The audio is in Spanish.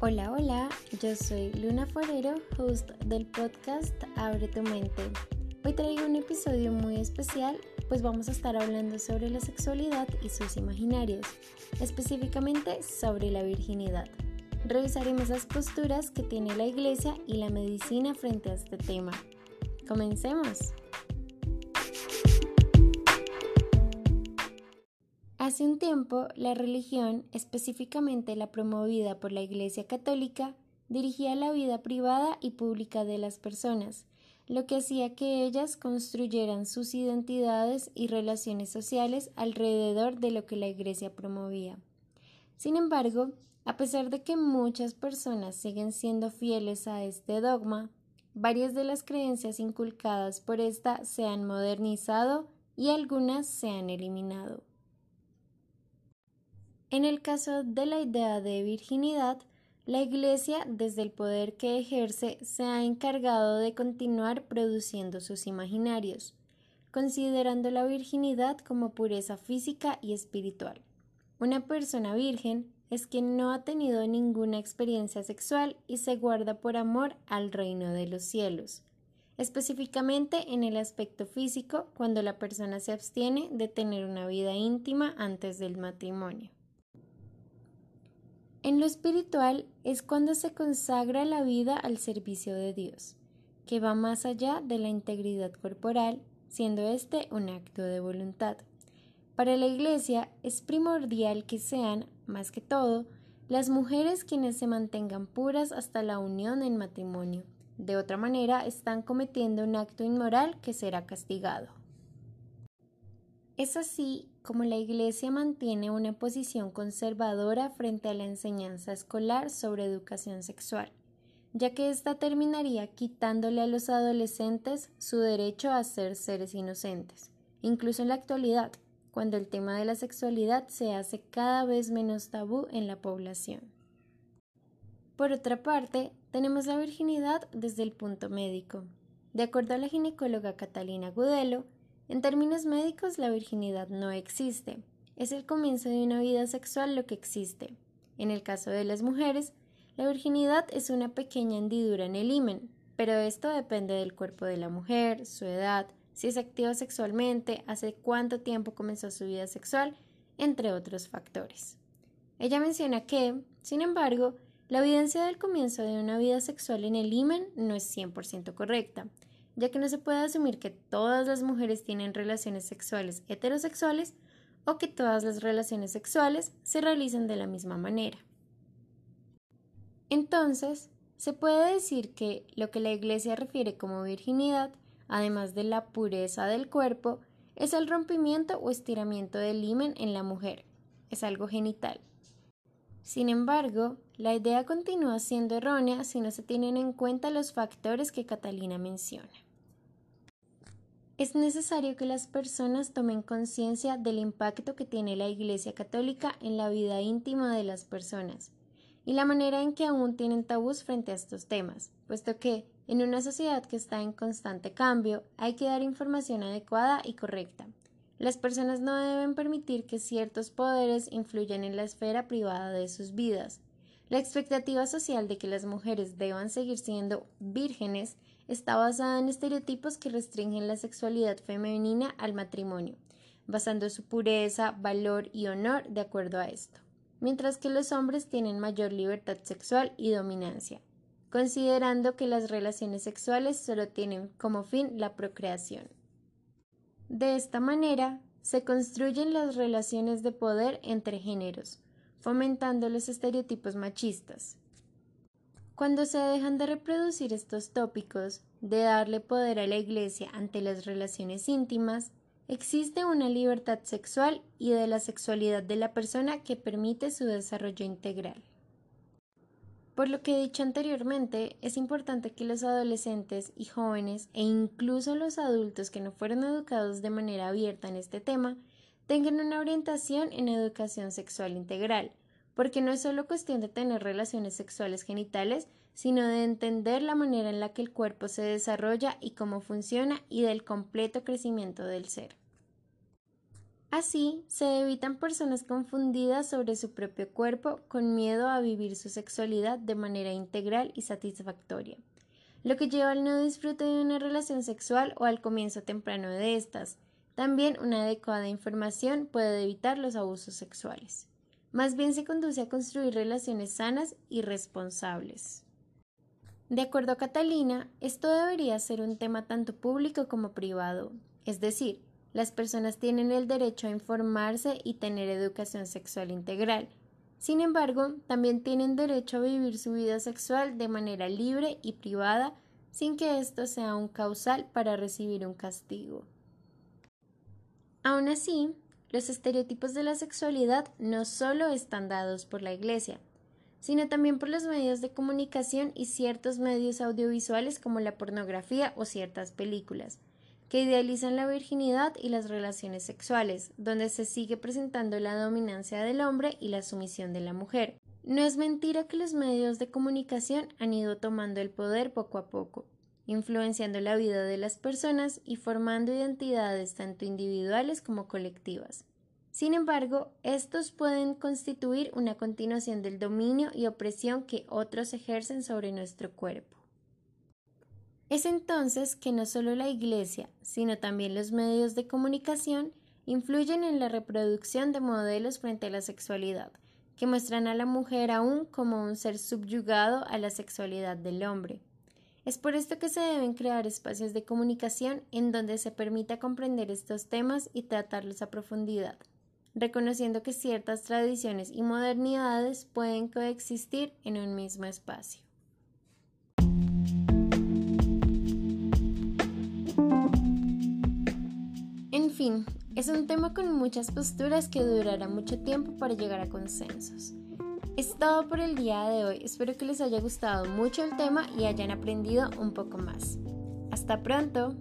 Hola, hola, yo soy Luna Forero, host del podcast Abre tu mente. Hoy traigo un episodio muy especial, pues vamos a estar hablando sobre la sexualidad y sus imaginarios, específicamente sobre la virginidad. Revisaremos las posturas que tiene la iglesia y la medicina frente a este tema. Comencemos. Hace un tiempo, la religión, específicamente la promovida por la Iglesia Católica, dirigía la vida privada y pública de las personas, lo que hacía que ellas construyeran sus identidades y relaciones sociales alrededor de lo que la Iglesia promovía. Sin embargo, a pesar de que muchas personas siguen siendo fieles a este dogma, varias de las creencias inculcadas por esta se han modernizado y algunas se han eliminado. En el caso de la idea de virginidad, la Iglesia, desde el poder que ejerce, se ha encargado de continuar produciendo sus imaginarios, considerando la virginidad como pureza física y espiritual. Una persona virgen es quien no ha tenido ninguna experiencia sexual y se guarda por amor al reino de los cielos, específicamente en el aspecto físico cuando la persona se abstiene de tener una vida íntima antes del matrimonio. En lo espiritual es cuando se consagra la vida al servicio de Dios, que va más allá de la integridad corporal, siendo este un acto de voluntad. Para la Iglesia es primordial que sean, más que todo, las mujeres quienes se mantengan puras hasta la unión en matrimonio. De otra manera, están cometiendo un acto inmoral que será castigado. Es así como la Iglesia mantiene una posición conservadora frente a la enseñanza escolar sobre educación sexual, ya que ésta terminaría quitándole a los adolescentes su derecho a ser seres inocentes, incluso en la actualidad, cuando el tema de la sexualidad se hace cada vez menos tabú en la población. Por otra parte, tenemos la virginidad desde el punto médico. De acuerdo a la ginecóloga Catalina Gudelo, en términos médicos, la virginidad no existe. Es el comienzo de una vida sexual lo que existe. En el caso de las mujeres, la virginidad es una pequeña hendidura en el himen, pero esto depende del cuerpo de la mujer, su edad, si es activa sexualmente, hace cuánto tiempo comenzó su vida sexual, entre otros factores. Ella menciona que, sin embargo, la evidencia del comienzo de una vida sexual en el himen no es 100% correcta, ya que no se puede asumir que todas las mujeres tienen relaciones sexuales heterosexuales o que todas las relaciones sexuales se realicen de la misma manera. Entonces, se puede decir que lo que la Iglesia refiere como virginidad, además de la pureza del cuerpo, es el rompimiento o estiramiento del himen en la mujer, es algo genital. Sin embargo, la idea continúa siendo errónea si no se tienen en cuenta los factores que Catalina menciona. Es necesario que las personas tomen conciencia del impacto que tiene la Iglesia Católica en la vida íntima de las personas y la manera en que aún tienen tabús frente a estos temas, puesto que, en una sociedad que está en constante cambio, hay que dar información adecuada y correcta. Las personas no deben permitir que ciertos poderes influyan en la esfera privada de sus vidas. La expectativa social de que las mujeres deban seguir siendo vírgenes está basada en estereotipos que restringen la sexualidad femenina al matrimonio, basando su pureza, valor y honor de acuerdo a esto, mientras que los hombres tienen mayor libertad sexual y dominancia, considerando que las relaciones sexuales solo tienen como fin la procreación. De esta manera, se construyen las relaciones de poder entre géneros, fomentando los estereotipos machistas, cuando se dejan de reproducir estos tópicos, de darle poder a la Iglesia ante las relaciones íntimas, existe una libertad sexual y de la sexualidad de la persona que permite su desarrollo integral. Por lo que he dicho anteriormente, es importante que los adolescentes y jóvenes e incluso los adultos que no fueron educados de manera abierta en este tema tengan una orientación en educación sexual integral, porque no es solo cuestión de tener relaciones sexuales genitales, sino de entender la manera en la que el cuerpo se desarrolla y cómo funciona y del completo crecimiento del ser. Así, se evitan personas confundidas sobre su propio cuerpo con miedo a vivir su sexualidad de manera integral y satisfactoria, lo que lleva al no disfrute de una relación sexual o al comienzo temprano de estas. También una adecuada información puede evitar los abusos sexuales. Más bien se conduce a construir relaciones sanas y responsables. De acuerdo a Catalina, esto debería ser un tema tanto público como privado, es decir, las personas tienen el derecho a informarse y tener educación sexual integral. Sin embargo, también tienen derecho a vivir su vida sexual de manera libre y privada sin que esto sea un causal para recibir un castigo. Aún así, los estereotipos de la sexualidad no solo están dados por la Iglesia, sino también por los medios de comunicación y ciertos medios audiovisuales como la pornografía o ciertas películas que idealizan la virginidad y las relaciones sexuales, donde se sigue presentando la dominancia del hombre y la sumisión de la mujer. No es mentira que los medios de comunicación han ido tomando el poder poco a poco, influenciando la vida de las personas y formando identidades tanto individuales como colectivas. Sin embargo, estos pueden constituir una continuación del dominio y opresión que otros ejercen sobre nuestro cuerpo. Es entonces que no solo la Iglesia, sino también los medios de comunicación influyen en la reproducción de modelos frente a la sexualidad, que muestran a la mujer aún como un ser subyugado a la sexualidad del hombre. Es por esto que se deben crear espacios de comunicación en donde se permita comprender estos temas y tratarlos a profundidad, reconociendo que ciertas tradiciones y modernidades pueden coexistir en un mismo espacio. Fin, es un tema con muchas posturas que durará mucho tiempo para llegar a consensos. Es todo por el día de hoy, espero que les haya gustado mucho el tema y hayan aprendido un poco más. Hasta pronto.